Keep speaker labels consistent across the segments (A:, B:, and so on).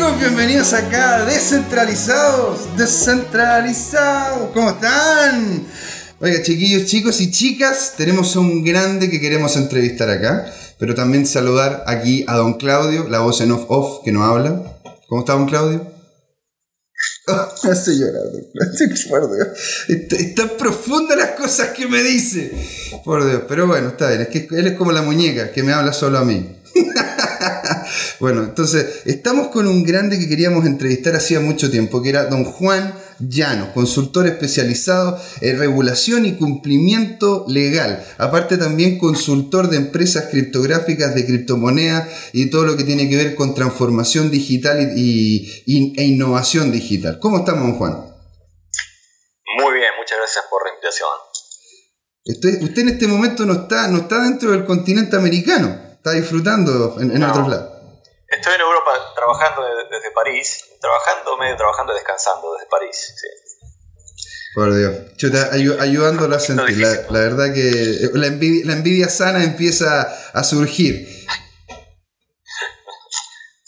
A: Bienvenidos acá a Descentralizados. Descentralizados. ¿Cómo están? Oiga, chiquillos, chicos y chicas, tenemos a un grande que queremos entrevistar acá, pero también saludar aquí a don Claudio, la voz en off-off que nos habla. ¿Cómo está don Claudio? me hace llorar, por Dios. Están profundas las cosas que me dice. Por Dios, pero bueno, está bien. Es que él es como la muñeca que me habla solo a mí. bueno, entonces, estamos con un grande que queríamos entrevistar hacía mucho tiempo, que era don Juan Llano, consultor especializado en regulación y cumplimiento legal. Aparte también consultor de empresas criptográficas de criptomonedas y todo lo que tiene que ver con transformación digital y, e innovación digital. ¿Cómo estamos, don Juan?
B: Muy bien, muchas gracias por la invitación.
A: Usted, en este momento no está, no está dentro del continente americano, está disfrutando en, otros lados.
B: Estoy en Europa trabajando desde París, trabajando, medio trabajando, descansando desde París.
A: Por Dios. Chuta, ayudándola a sentir. La, verdad que eh, la envidia, la envidia sana empieza a surgir.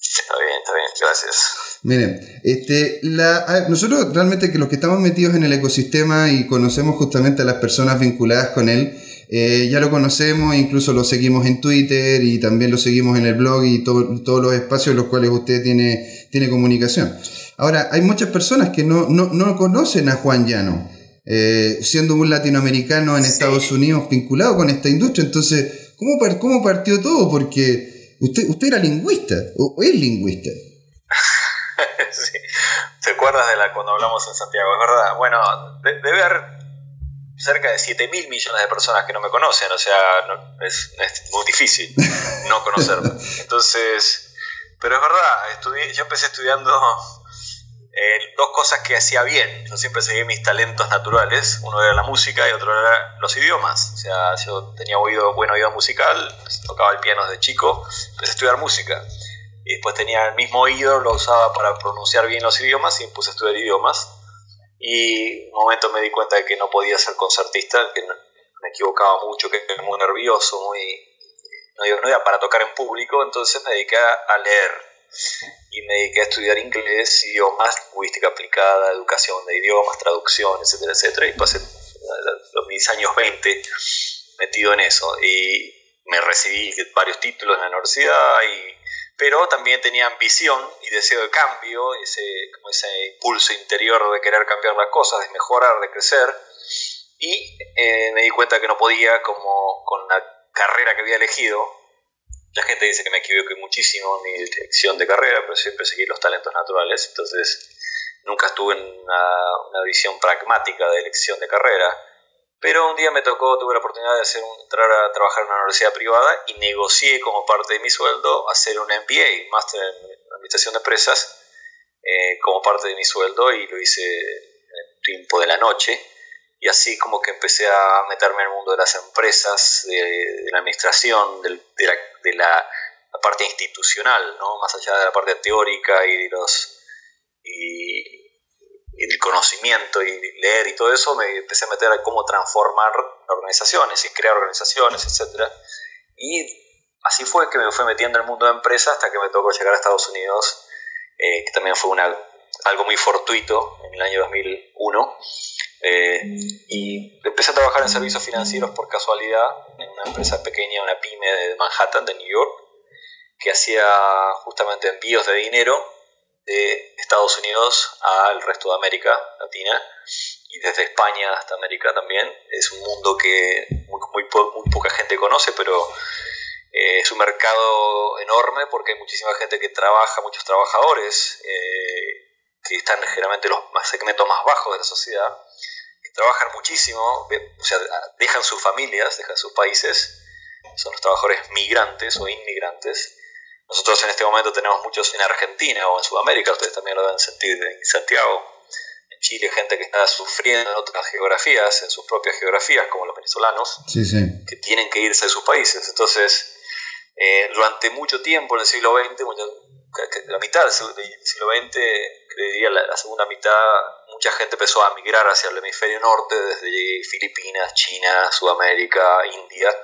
B: Está bien, está bien, gracias.
A: Miren, este, la, nosotros realmente que los que estamos metidos en el ecosistema y conocemos justamente a las personas vinculadas con él, eh, ya lo conocemos, incluso lo seguimos en Twitter y también lo seguimos en el blog y todos los espacios en los cuales usted tiene, tiene comunicación. Ahora, hay muchas personas que no, no, conocen a Juan Llano, eh, siendo un latinoamericano en Estados Unidos vinculado con esta industria. Entonces, ¿cómo, cómo partió todo? Porque usted, usted era lingüista, o es lingüista.
B: sí. ¿Te acuerdas de la cuando hablamos en Santiago? Es verdad. Bueno, debe haber cerca de 7 mil millones de personas que no me conocen, o sea, es, muy difícil no conocerme. Entonces, pero es verdad, estudié, yo empecé estudiando eh, dos cosas que hacía bien. Yo siempre seguí mis talentos naturales, uno era la música y otro era los idiomas. O sea, yo tenía oído, buen oído musical, tocaba el piano desde chico, empecé a estudiar música. Y después tenía el mismo oído, lo usaba para pronunciar bien los idiomas y me puse a estudiar idiomas y un momento me di cuenta de que no podía ser concertista, que me equivocaba mucho, que era muy nervioso, muy no, era para tocar en público, entonces me dediqué a leer. Y me dediqué a estudiar inglés, idiomas, lingüística aplicada, educación de idiomas, traducción, etcétera, etcétera, y pasé los mis años 20 metido en eso. Y me recibí varios títulos en la universidad y pero también tenía ambición y deseo de cambio, ese, impulso interior de querer cambiar las cosas, de mejorar, de crecer, y eh, me di cuenta que no podía, como con la carrera que había elegido, la gente dice que me equivoqué muchísimo en mi elección de carrera, pero siempre seguí los talentos naturales, entonces nunca estuve en una visión pragmática de elección de carrera pero un día me tocó, tuve la oportunidad de hacer entrar a trabajar en una universidad privada y negocié como parte de mi sueldo hacer un MBA, Máster en Administración de Empresas, eh, como parte de mi sueldo y lo hice en tiempo de la noche. Y así como que empecé a meterme en el mundo de las empresas, de, la administración, de, la, parte institucional, ¿no? más allá de la parte teórica y de los... Y, el conocimiento y leer y todo eso, me empecé a meter a cómo transformar organizaciones y crear organizaciones, etc. Y así fue que me fue metiendo en el mundo de empresas hasta que me tocó llegar a Estados Unidos, eh, que también fue una, algo muy fortuito en el año 2001. Eh, y empecé a trabajar en servicios financieros por casualidad en una empresa pequeña, una pyme de Manhattan, de New York, que hacía justamente envíos de dinero de Estados Unidos al resto de América Latina y desde España hasta América también. Es un mundo que muy, muy, poca gente conoce, pero eh, es un mercado enorme porque hay muchísima gente que trabaja, muchos trabajadores eh, que están generalmente los segmentos más bajos de la sociedad, que trabajan muchísimo, o sea, dejan sus familias, dejan sus países, son los trabajadores migrantes o inmigrantes nosotros en este momento tenemos muchos en Argentina o en Sudamérica, ustedes también lo deben sentir en Santiago, en Chile, gente que está sufriendo en otras geografías, en sus propias geografías, como los venezolanos, que tienen que irse de sus países. Entonces, eh, durante mucho tiempo en el siglo XX, la mitad del siglo XX, creería la, la, segunda mitad, mucha gente empezó a migrar hacia el hemisferio norte, desde Filipinas, China, Sudamérica, India,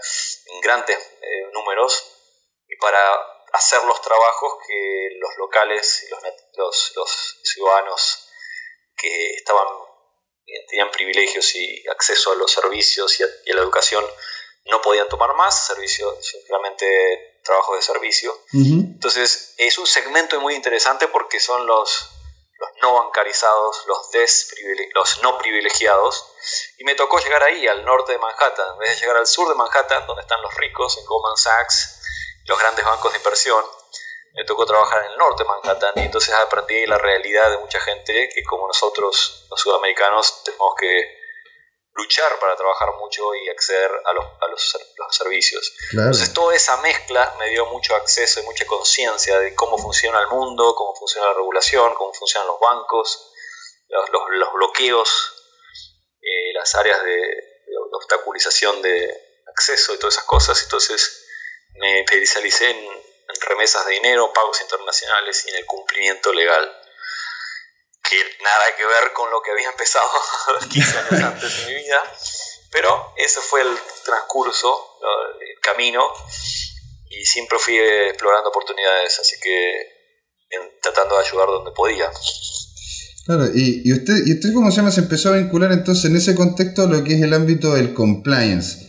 B: en grandes eh, números. Y para hacer los trabajos que los locales y los, los, ciudadanos que estaban eh, tenían privilegios y acceso a los servicios y a, la educación no podían tomar más, servicios, simplemente trabajos de servicio. Entonces es un segmento muy interesante porque son los, los no bancarizados, los, los no privilegiados. Y me tocó llegar ahí, al norte de Manhattan, en vez de llegar al sur de Manhattan, donde están los ricos, en Goldman Sachs, los grandes bancos de inversión. Me tocó trabajar en el norte de Manhattan y entonces aprendí la realidad de mucha gente que como nosotros, los sudamericanos, tenemos que luchar para trabajar mucho y acceder a los, a los, servicios. Entonces toda esa mezcla me dio mucho acceso y mucha conciencia de cómo funciona el mundo, cómo funciona la regulación, cómo funcionan los bancos, los, los, bloqueos, eh, las áreas de, obstaculización de acceso y todas esas cosas. Entonces me especialicé en, en remesas de dinero, pagos internacionales y en el cumplimiento legal que nada que ver con lo que había empezado 15 años antes de mi vida, pero ese fue el transcurso, el camino, y siempre fui explorando oportunidades, así que tratando de ayudar donde podía.
A: Claro, y, y, usted, y usted, ¿cómo se llama? Se empezó a vincular entonces en ese contexto lo que es el ámbito del compliance.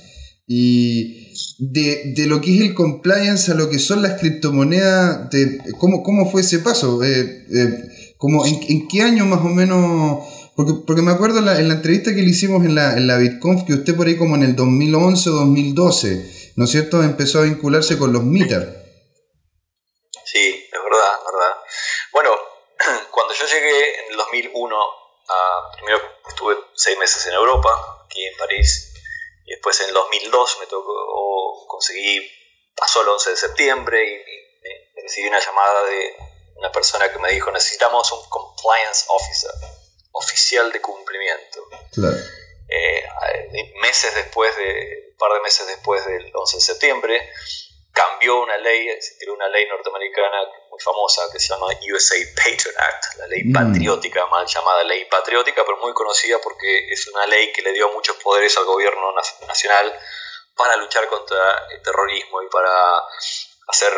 A: Y de, de lo que es el compliance a lo que son las criptomonedas, de, ¿cómo, ¿cómo fue ese paso? Eh, eh, como en, qué año más o menos? Porque, porque me acuerdo en la, entrevista que le hicimos en la, en la BitConf que usted por ahí como en el 2011 o 2012, ¿no es cierto?, empezó a vincularse con los MITER.
B: Sí, es verdad, es verdad. Bueno, cuando yo llegué en el 2001, primero estuve seis meses en Europa, aquí en París, y después en el 2002 me tocó, conseguí, pasó el 11 de septiembre y, y recibí una llamada de una persona que me dijo, necesitamos un compliance officer, oficial de cumplimiento. Eh, meses después de, un par de meses después del 11 de septiembre, cambió una ley, se una ley norteamericana muy famosa que se llama USA Patriot Act, la ley mm. patriótica, mal llamada ley patriótica, pero muy conocida porque es una ley que le dio muchos poderes al gobierno nacional para luchar contra el terrorismo y para hacer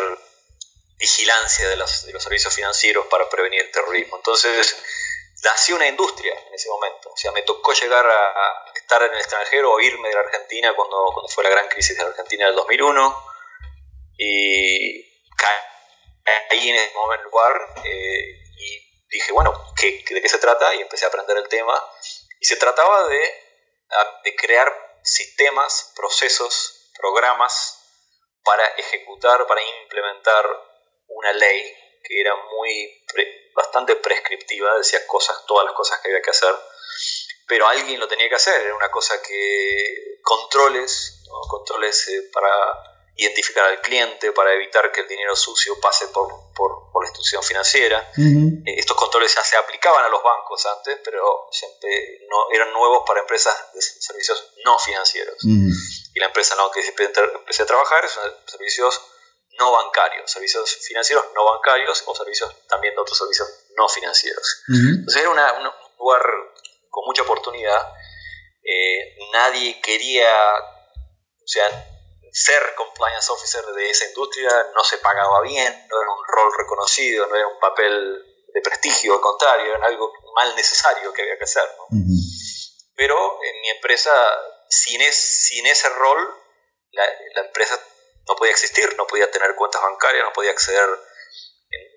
B: vigilancia de los, de los servicios financieros para prevenir el terrorismo. Entonces, nació una industria en ese momento. O sea, me tocó llegar a, estar en el extranjero o irme de la Argentina cuando, cuando fue la gran crisis de la Argentina del 2001. Y caí en ese momento lugar eh, y dije, bueno, ¿qué, ¿de qué se trata? Y empecé a aprender el tema. Y se trataba de, de crear sistemas, procesos, programas para ejecutar, para implementar una ley que era muy bastante prescriptiva, decía cosas, todas las cosas que había que hacer, pero alguien lo tenía que hacer, era una cosa que controles, controles eh, para identificar al cliente, para evitar que el dinero sucio pase por, por, la institución financiera. Eh, estos controles ya se aplicaban a los bancos antes, pero siempre no, eran nuevos para empresas de servicios no financieros. Y la empresa no que empecé a trabajar son servicios no bancarios, servicios financieros no bancarios o servicios también de otros servicios no financieros. Entonces era un lugar con mucha oportunidad. Eh, nadie quería, o sea, ser compliance officer de esa industria no se pagaba bien, no era un rol reconocido, no era un papel de prestigio, al contrario, era algo mal necesario que había que hacer. Pero en mi empresa, sin, sin ese rol, la, la empresa no podía existir, no podía tener cuentas bancarias, no podía acceder,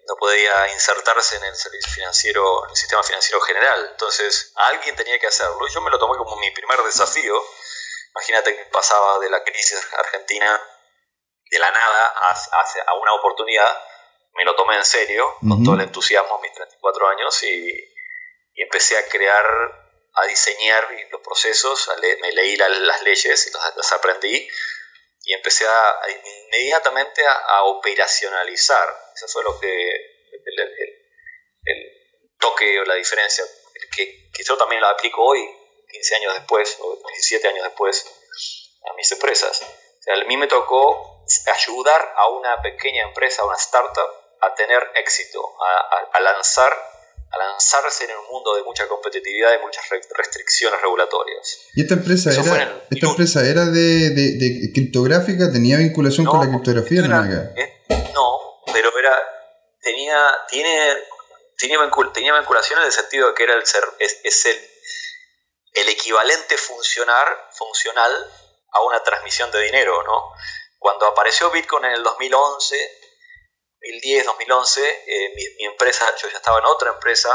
B: no podía insertarse en el servicio financiero, en el sistema financiero general. Entonces, alguien tenía que hacerlo. Yo me lo tomé como mi primer desafío. Imagínate que pasaba de la crisis argentina de la nada a, una oportunidad. Me lo tomé en serio, con todo el entusiasmo, mis 34 años, y, empecé a crear, a diseñar los procesos, me leí las leyes y las aprendí y empecé a, inmediatamente a, operacionalizar. Eso fue lo que el, toque o la diferencia, que, que, yo también lo aplico hoy, 15 años después, o 17 años después, a mis empresas. a mí me tocó ayudar a una pequeña empresa, a una startup, a tener éxito, a, a lanzar a lanzarse en un mundo de mucha competitividad y muchas restricciones regulatorias.
A: ¿Y esta empresa era, esta empresa era de, de, criptográfica? ¿Tenía vinculación con la criptografía?
B: no, pero era, tenía, tiene, tenía, tenía vinculación en el sentido de que era el ser, es, el, el equivalente funcionar, funcional a una transmisión de dinero, ¿no? Cuando apareció Bitcoin en el 2011, 2010, 2011, eh, mi, mi, empresa, yo ya estaba en otra empresa,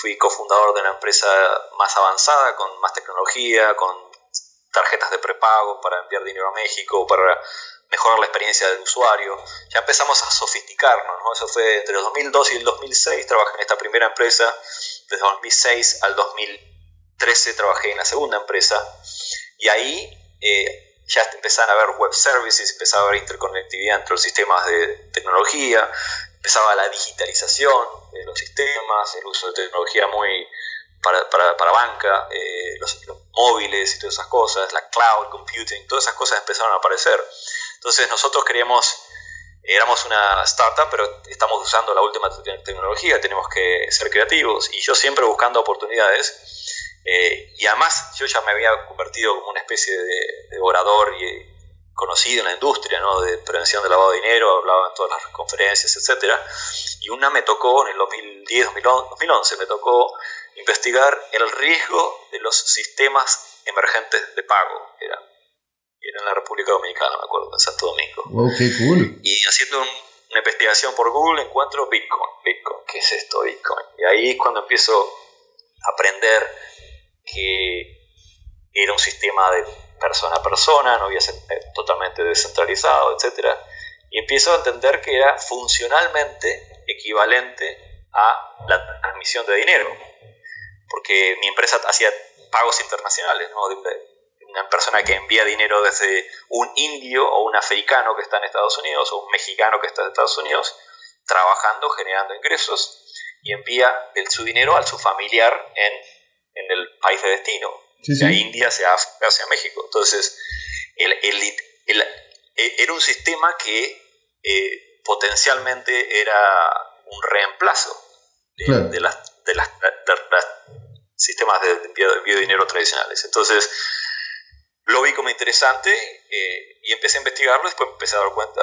B: fui cofundador de una empresa más avanzada, con más tecnología, con tarjetas de prepago para enviar dinero a México, para mejorar la experiencia del usuario. Ya empezamos a sofisticarnos, ¿no? Eso fue entre el 2002 y el 2006, trabajé en esta primera empresa, desde 2006 al 2013 trabajé en la segunda empresa, y ahí eh, ya empezaban a haber web services, empezaba a haber interconectividad entre los sistemas de tecnología, empezaba la digitalización de los sistemas, el uso de tecnología muy para, para, para banca, eh, los, los, móviles y todas esas cosas, la cloud computing, todas esas cosas empezaron a aparecer. Entonces nosotros queríamos, éramos una startup, pero estamos usando la última tecnología, tenemos que ser creativos y yo siempre buscando oportunidades. Eh, y además yo ya me había convertido como una especie de, de orador y, conocido en la industria ¿no? de prevención de lavado de dinero, hablaba en todas las conferencias, etc. Y una me tocó, en el 2010, 2011, me tocó investigar el riesgo de los sistemas emergentes de pago. Era, era en la República Dominicana, me acuerdo, en Santo Domingo.
A: Wow, qué cool.
B: Y haciendo un, una investigación por Google encuentro Bitcoin. Bitcoin, ¿qué es esto Bitcoin? Y ahí es cuando empiezo a aprender que era un sistema de persona a persona, no había totalmente descentralizado, etc. Y empiezo a entender que era funcionalmente equivalente a la transmisión de dinero, porque mi empresa hacía pagos internacionales, ¿no? una persona que envía dinero desde un indio o un africano que está en Estados Unidos o un mexicano que está en Estados Unidos, trabajando, generando ingresos, y envía el, su dinero a su familiar en, en el país de destino, sí, sí. India hacia, hacia México. Entonces, el, el, el, e, era un sistema que eh, potencialmente era un reemplazo de, claro. de, las, de, las, de, las, sistemas de envío, de envío de dinero tradicionales. Entonces, lo vi como interesante eh, y empecé a investigarlo. Después empecé a dar cuenta,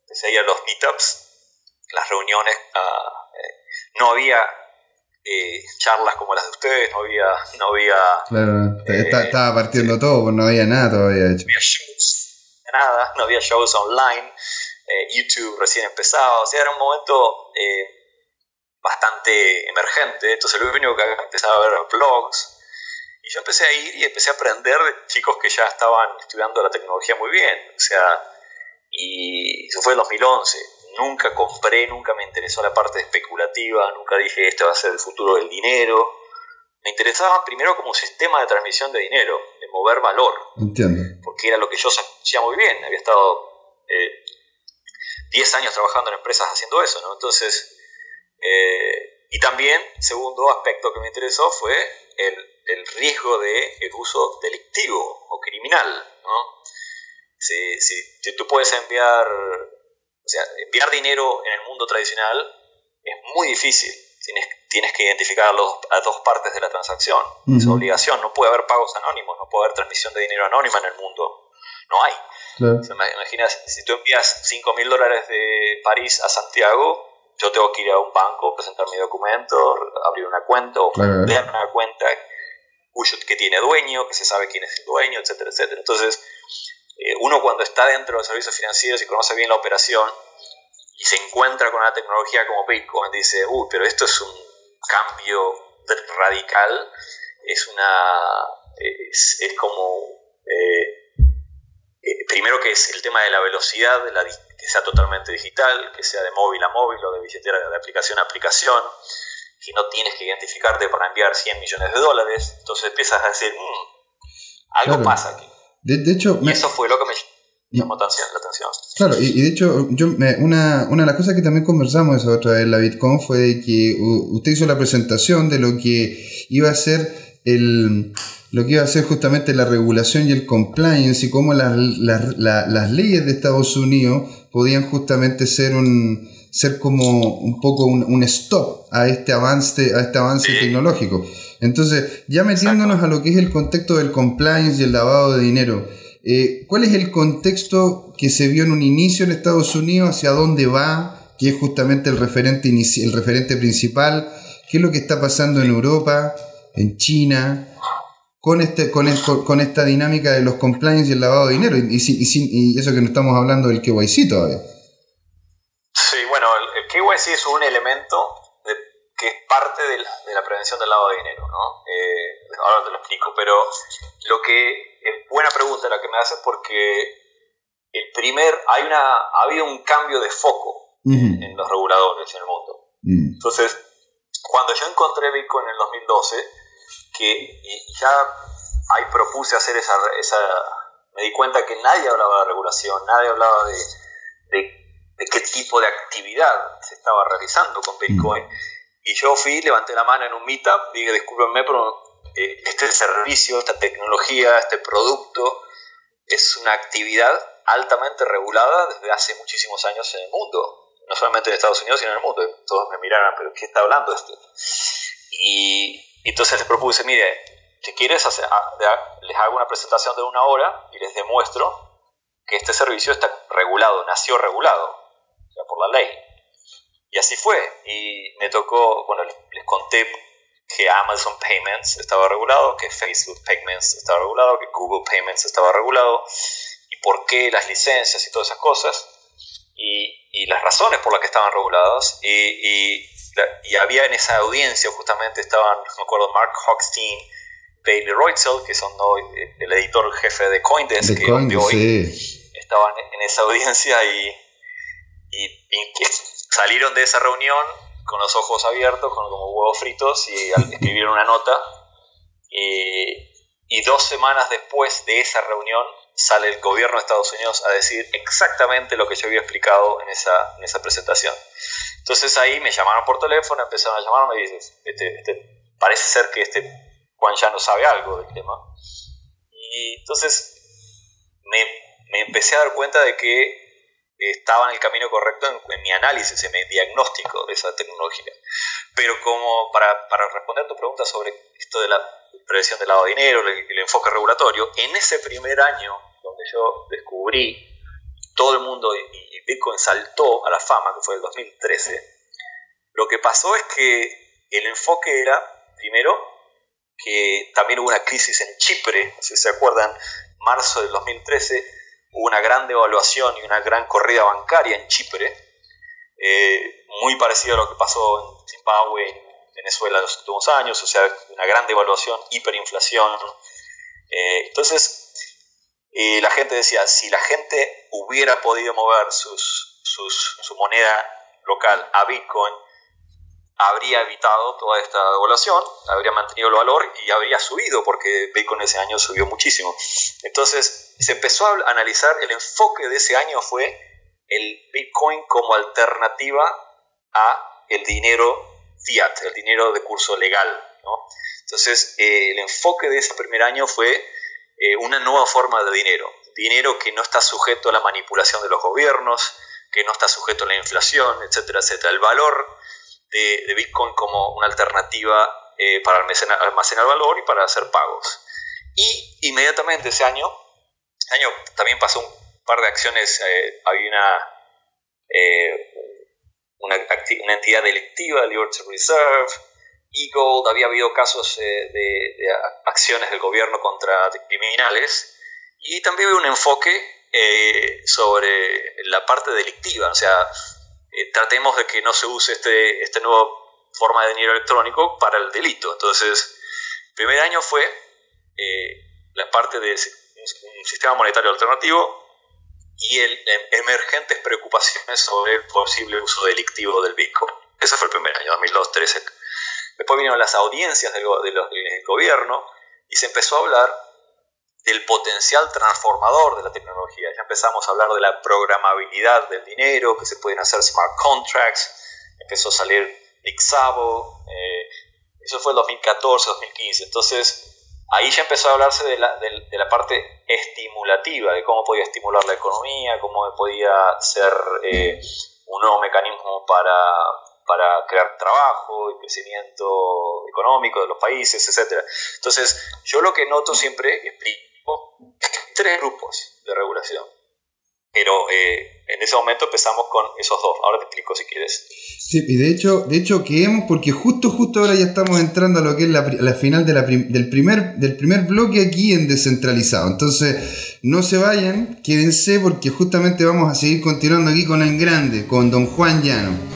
B: empecé a ir a los meetups, las reuniones. Uh, eh, no había eh, charlas como las de ustedes, no había... No había
A: claro, eh, estaba partiendo todo, pues no había nada todavía hecho.
B: No había shows, nada, no había shows online, eh, YouTube recién empezaba, o sea, era un momento eh, bastante emergente, entonces lo único que empezaba a ver blogs, y yo empecé a ir y empecé a aprender de chicos que ya estaban estudiando la tecnología muy bien, o sea, y eso fue en 2011 nunca compré, nunca me interesó la parte especulativa, nunca dije este va a ser el futuro del dinero. Me interesaba primero como sistema de transmisión de dinero, de mover valor.
A: Entiendo.
B: Porque era lo que yo hacía muy bien. Había estado 10 eh, años trabajando en empresas haciendo eso, ¿no? Entonces, eh, y también, segundo aspecto que me interesó fue el, el riesgo de el uso delictivo o criminal, ¿no? Si, si, si tú puedes enviar o sea, enviar dinero en el mundo tradicional es muy difícil. Tienes, tienes que identificar a, los, a dos partes de la transacción. Uh -huh. Es obligación. No puede haber pagos anónimos, no puede haber transmisión de dinero anónima en el mundo. No hay. Claro. O sea, imagina, si tú envías 5 mil dólares de París a Santiago, yo tengo que ir a un banco, presentar mi documento, abrir una cuenta o claro. crear una cuenta cuyo, que tiene dueño, que se sabe quién es el dueño, etcétera, etcétera. Entonces, eh, uno cuando está dentro de los servicios financieros y conoce bien la operación y se encuentra con una tecnología como Bitcoin, dice, uy, pero esto es un cambio radical, es una, es, es como, eh, eh, primero que es el tema de la velocidad, de la, que sea totalmente digital, que sea de móvil a móvil o de billetera de aplicación a aplicación, que no tienes que identificarte para enviar 100 millones de dólares, entonces empiezas a decir, mmm, algo claro. pasa aquí.
A: De, de hecho,
B: y eso fue lo que me llamó la atención.
A: Claro, y, y de hecho, yo me, una, una de las cosas que también conversamos esa otra vez en la Bitcoin fue de que usted hizo la presentación de lo que iba a ser el lo que iba a ser justamente la regulación y el compliance y cómo las, las, las, las leyes de Estados Unidos podían justamente ser un ser como un poco un, un stop a este avance a este avance sí. tecnológico. Entonces, ya metiéndonos Exacto. a lo que es el contexto del compliance y el lavado de dinero, eh, ¿cuál es el contexto que se vio en un inicio en Estados Unidos? ¿Hacia dónde va? ¿Qué es justamente el referente, el referente principal? ¿Qué es lo que está pasando en Europa, en China? Con, este, con, con esta dinámica de los compliance y el lavado de dinero, y, y, eso que no estamos hablando del KYC todavía.
B: Sí, bueno, el, el KYC es un elemento que es parte de la, prevención del lavado de dinero, ¿no? Eh, ahora te lo explico, pero lo que es buena pregunta la que me haces porque el primer, hay una, ha habido un cambio de foco en, los reguladores en el mundo. Mm. Entonces, cuando yo encontré Bitcoin en el 2012, que ya ahí propuse hacer esa, esa, me di cuenta que nadie hablaba de regulación, nadie hablaba de, de, qué tipo de actividad se estaba realizando con Bitcoin. Mm. Y yo fui, levanté la mano en un meetup, dije, discúlpenme, pero eh, este servicio, esta tecnología, este producto es una actividad altamente regulada desde hace muchísimos años en el mundo. No solamente en Estados Unidos, sino en el mundo. Todos me miraron, pero ¿qué está hablando este? Y, entonces les propuse, mire, si quieres, hacer, les hago una presentación de una hora y les demuestro que este servicio está regulado, nació regulado, o sea, por la ley. Y así fue. Y me tocó, bueno, les conté que Amazon Payments estaba regulado, que Facebook Payments estaba regulado, que Google Payments estaba regulado, y por qué las licencias y todas esas cosas, y, y las razones por las que estaban regulados. Y, y, había en esa audiencia, justamente estaban, me acuerdo, Mark Hochstein, Bailey Reutzel, que son el editor jefe de Coindesk, que hoy estaban en esa audiencia y, y, salieron de esa reunión con los ojos abiertos, con como huevos fritos, y escribieron una nota. y dos semanas después de esa reunión sale el gobierno de Estados Unidos a decir exactamente lo que yo había explicado en esa, en esa presentación. Entonces ahí me llamaron por teléfono, empezaron a llamarme y dicen, este, este, parece ser que este Juan ya no sabe algo del tema. Y entonces me, me empecé a dar cuenta de que estaba en el camino correcto en, mi análisis, en mi diagnóstico de esa tecnología. Pero como para, para responder a tu pregunta sobre esto de la prevención del lavado de dinero, el, enfoque regulatorio, en ese primer año donde yo descubrí todo el mundo y, Bitcoin saltó a la fama, que fue el 2013, lo que pasó es que el enfoque era, primero, que también hubo una crisis en Chipre, si se acuerdan, marzo del 2013, hubo una gran devaluación y una gran corrida bancaria en Chipre, eh, muy parecido a lo que pasó en Zimbabue, en Venezuela en los últimos años, o sea, una gran devaluación, hiperinflación. Eh, entonces, eh, la gente decía, si la gente hubiera podido mover sus, su moneda local a Bitcoin, habría evitado toda esta devaluación, habría mantenido el valor y habría subido, porque Bitcoin ese año subió muchísimo. Entonces se empezó a analizar, el enfoque de ese año fue el Bitcoin como alternativa a el dinero fiat, el dinero de curso legal. Entonces eh, el enfoque de ese primer año fue eh, una nueva forma de dinero, dinero que no está sujeto a la manipulación de los gobiernos, que no está sujeto a la inflación, etcétera, etcétera. El valor de, Bitcoin como una alternativa eh, para almacenar, almacenar, valor y para hacer pagos. Y inmediatamente ese año, año también pasó un par de acciones, eh, había una, eh, una, una, entidad delictiva, Liberty Reserve, Eagle, había habido casos de, acciones del gobierno contra criminales y también había un enfoque sobre la parte delictiva, o sea, eh, tratemos de que no se use este, este nuevo forma de dinero electrónico para el delito. Entonces, el primer año fue eh, la parte de un sistema monetario alternativo y el, em, emergentes preocupaciones sobre el posible uso delictivo del Bitcoin. Ese fue el primer año, 2002-2013. Después vinieron las audiencias del, del gobierno y se empezó a hablar del potencial transformador de la tecnología. Ya empezamos a hablar de la programabilidad del dinero, que se pueden hacer smart contracts, empezó a salir Ixabo, eh, eso fue el 2014, 2015. Entonces, ahí ya empezó a hablarse de la, de, la parte estimulativa, de cómo podía estimular la economía, cómo podía ser eh, un nuevo mecanismo para, para crear trabajo y crecimiento económico de los países, etc. Entonces, yo lo que noto siempre, y explico, tres grupos de regulación. Pero eh, en ese momento empezamos con esos dos. Ahora te explico si quieres.
A: Sí, y de hecho, de hecho quedemos porque justo, justo ahora ya estamos entrando a lo que es la, final del, primer, del primer bloque aquí en descentralizado. Entonces, no se vayan, quédense porque justamente vamos a seguir continuando aquí con el grande, con don Juan Llano.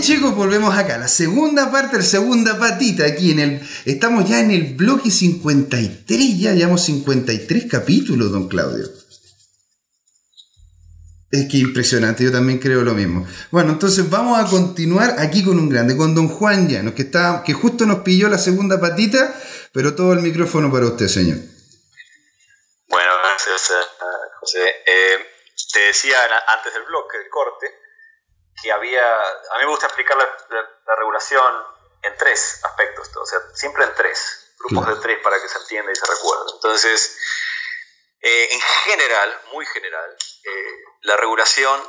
A: Chicos, volvemos acá. La segunda parte, la segunda patita aquí en el... Estamos ya en el bloque 53, ya llevamos 53 capítulos, don Claudio. Es que impresionante, yo también creo lo mismo. Bueno, entonces vamos a continuar aquí con un grande, con don Juan Llanos, que, está, que justo nos pilló la segunda patita, pero todo el micrófono para usted, señor.
B: Bueno, gracias, eh, José. Eh, te decía antes del bloque, del corte, que había, a mí me gusta explicar la, regulación en tres aspectos, o sea, siempre en tres, grupos de tres para que se entienda y se recuerde. Entonces, eh, en general, muy general, eh, la regulación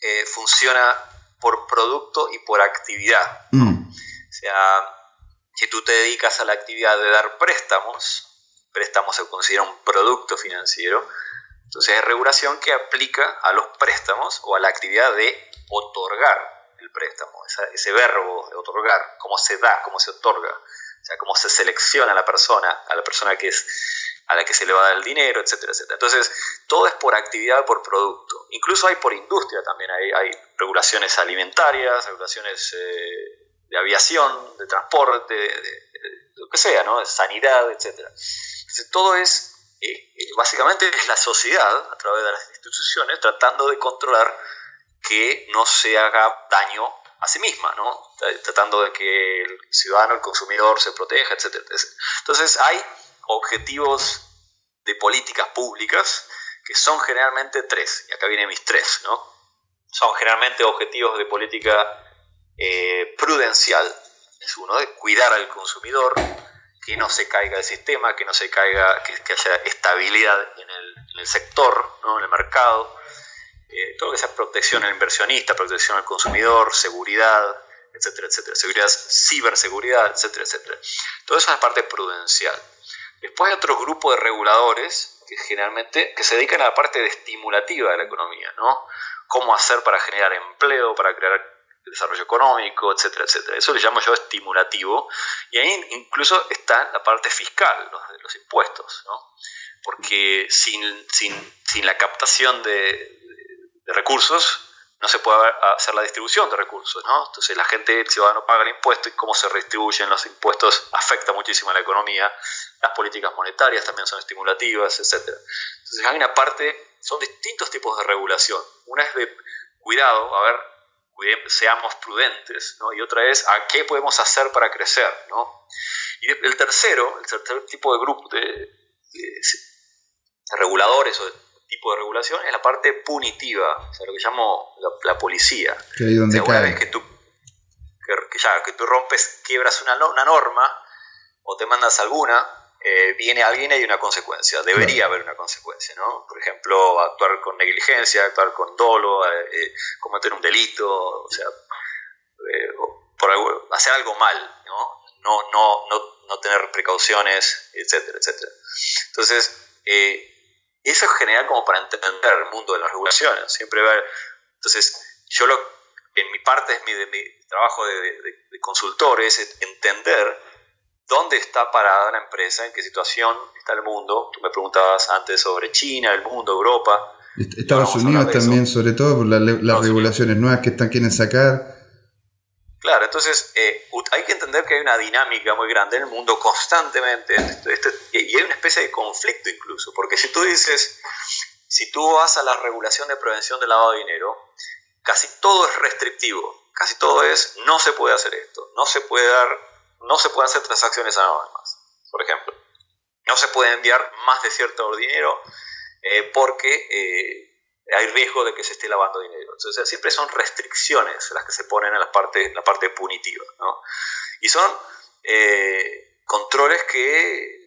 B: eh, funciona por producto y por actividad. Mm. O sea, si tú te dedicas a la actividad de dar préstamos, préstamos se considera un producto financiero, entonces hay regulación que aplica a los préstamos o a la actividad de otorgar el préstamo, ese verbo de otorgar, cómo se da, cómo se otorga, o sea, cómo se selecciona a la persona, a la persona que es a la que se le va a dar el dinero, etcétera, etcétera. Entonces, todo es por actividad, por producto. Incluso hay por industria también, hay, hay regulaciones alimentarias, regulaciones eh, de aviación, de transporte, de, lo que sea, ¿no? de sanidad, etcétera. Entonces, todo es, eh, eh, básicamente es la sociedad, a través de las instituciones, tratando de controlar que no se haga daño a sí misma, ¿no? tratando de que el ciudadano, el consumidor se proteja, etc. Entonces hay objetivos de políticas públicas que son generalmente tres, y acá vienen mis tres, ¿no? Son generalmente objetivos de política eh, prudencial, es uno de cuidar al consumidor, que no se caiga el sistema, que no se caiga, que, haya estabilidad en el, en el sector, ¿no? en el mercado, eh, todo lo que sea protección al inversionista, protección al consumidor, seguridad, etcétera, etcétera, seguridad, ciberseguridad, etcétera, etcétera. Todo eso es parte prudencial. Después hay otro grupo de reguladores que generalmente que se dedican a la parte estimulativa de la economía, ¿no? Cómo hacer para generar empleo, para crear desarrollo económico, etcétera, etcétera. Eso le llamo yo estimulativo. Y ahí incluso está la parte fiscal, los, los impuestos, ¿no? Porque sin, sin, sin la captación de, de recursos, no se puede hacer la distribución de recursos, ¿no? Entonces la gente, el ciudadano paga el impuesto y cómo se redistribuyen los impuestos afecta muchísimo a la economía. Las políticas monetarias también son estimulativas, etc. Entonces hay una parte, son distintos tipos de regulación. Una es de cuidado, a ver, seamos prudentes, ¿no? Y otra es a qué podemos hacer para crecer, ¿no? Y el tercero, el tercer tipo de grupo de, de reguladores o de tipo de regulación es la parte punitiva, o sea, lo que llamo la, policía.
A: Que ahí donde
B: una vez que tú, que, ya, que tú rompes, quiebras una, una norma o te mandas alguna, eh, viene alguien y hay una consecuencia. Debería haber una consecuencia, ¿no? Por ejemplo, actuar con negligencia, actuar con dolo, eh, eh, cometer un delito, o sea, por hacer algo mal, ¿no? No, no, no, no tener precauciones, etcétera, etcétera. Entonces, eso es general como para entender el mundo de las regulaciones. Siempre ver. Entonces, yo lo, en mi parte es mi, de mi trabajo de, de, consultor es entender dónde está parada la empresa, en qué situación está el mundo. Tú me preguntabas antes sobre China, el mundo, Europa.
A: Estados Unidos también, sobre todo por las regulaciones nuevas que están quieren sacar.
B: Claro, entonces eh, hay que entender que hay una dinámica muy grande en el mundo constantemente este, este, y hay una especie de conflicto incluso, porque si tú dices, si tú vas a la regulación de prevención del lavado de dinero, casi todo es restrictivo, casi todo es no se puede hacer esto, no se puede dar, no se pueden hacer transacciones anónimas, por ejemplo. No se puede enviar más de cierto dinero eh, porque eh, hay riesgo de que se esté lavando dinero. Entonces siempre son restricciones las que se ponen en la parte, la parte punitiva. ¿no? Y son eh, controles que